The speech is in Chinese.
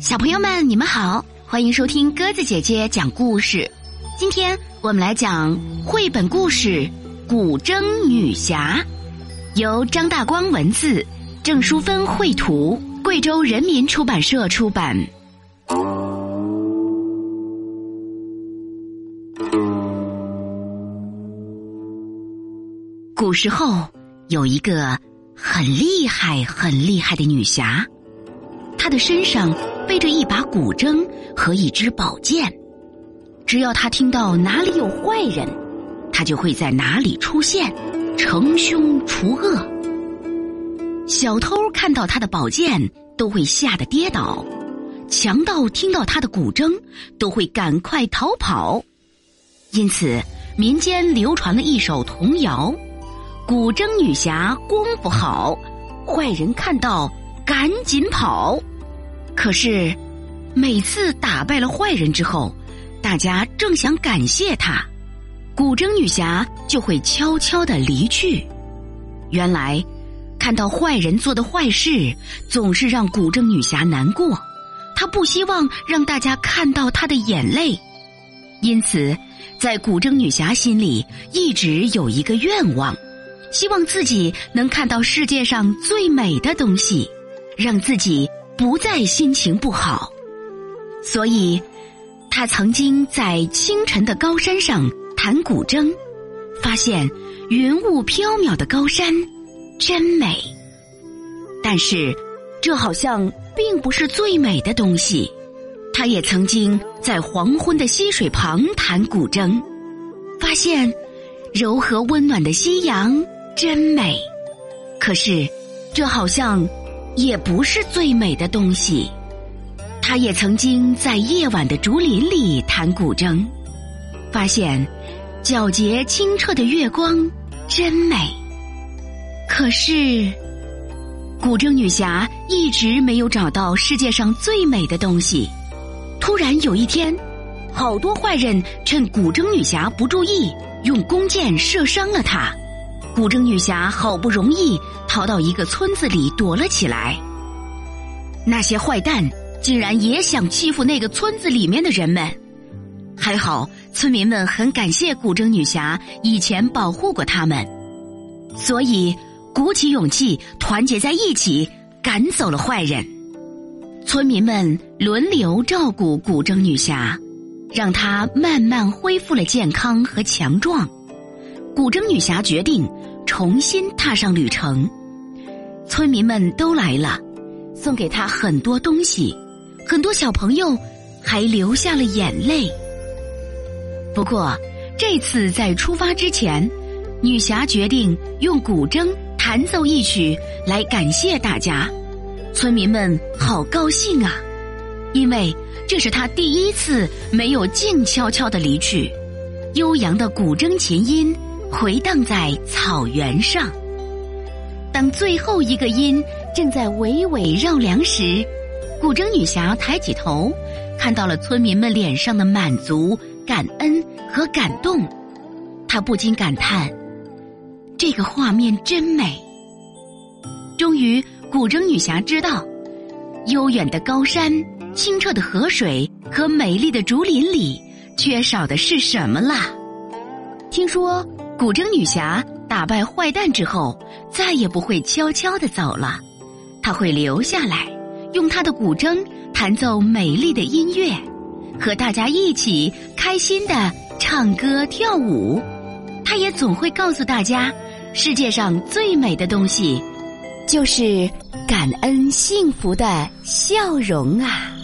小朋友们，你们好，欢迎收听鸽子姐姐讲故事。今天我们来讲绘本故事《古筝女侠》，由张大光文字，郑淑芬绘图，贵州人民出版社出版。古时候有一个很厉害、很厉害的女侠，他的身上背着一把古筝和一支宝剑。只要他听到哪里有坏人，他就会在哪里出现，惩凶除恶。小偷看到他的宝剑都会吓得跌倒，强盗听到他的古筝都会赶快逃跑。因此，民间流传了一首童谣。古筝女侠功夫好，坏人看到赶紧跑。可是，每次打败了坏人之后，大家正想感谢她，古筝女侠就会悄悄的离去。原来，看到坏人做的坏事，总是让古筝女侠难过。她不希望让大家看到她的眼泪，因此，在古筝女侠心里一直有一个愿望。希望自己能看到世界上最美的东西，让自己不再心情不好。所以，他曾经在清晨的高山上弹古筝，发现云雾飘渺的高山真美。但是，这好像并不是最美的东西。他也曾经在黄昏的溪水旁弹古筝，发现柔和温暖的夕阳。真美，可是，这好像也不是最美的东西。他也曾经在夜晚的竹林里弹古筝，发现皎洁清澈的月光真美。可是，古筝女侠一直没有找到世界上最美的东西。突然有一天，好多坏人趁古筝女侠不注意，用弓箭射伤了她。古筝女侠好不容易逃到一个村子里躲了起来，那些坏蛋竟然也想欺负那个村子里面的人们。还好村民们很感谢古筝女侠以前保护过他们，所以鼓起勇气团结在一起赶走了坏人。村民们轮流照顾古筝女侠，让她慢慢恢复了健康和强壮。古筝女侠决定。重新踏上旅程，村民们都来了，送给他很多东西，很多小朋友还流下了眼泪。不过这次在出发之前，女侠决定用古筝弹奏一曲来感谢大家。村民们好高兴啊，因为这是她第一次没有静悄悄的离去，悠扬的古筝琴音。回荡在草原上。当最后一个音正在娓娓绕梁时，古筝女侠抬起头，看到了村民们脸上的满足、感恩和感动。她不禁感叹：“这个画面真美。”终于，古筝女侠知道，悠远的高山、清澈的河水和美丽的竹林里，缺少的是什么啦？听说。古筝女侠打败坏蛋之后，再也不会悄悄的走了，她会留下来，用她的古筝弹奏美丽的音乐，和大家一起开心的唱歌跳舞。她也总会告诉大家，世界上最美的东西，就是感恩幸福的笑容啊。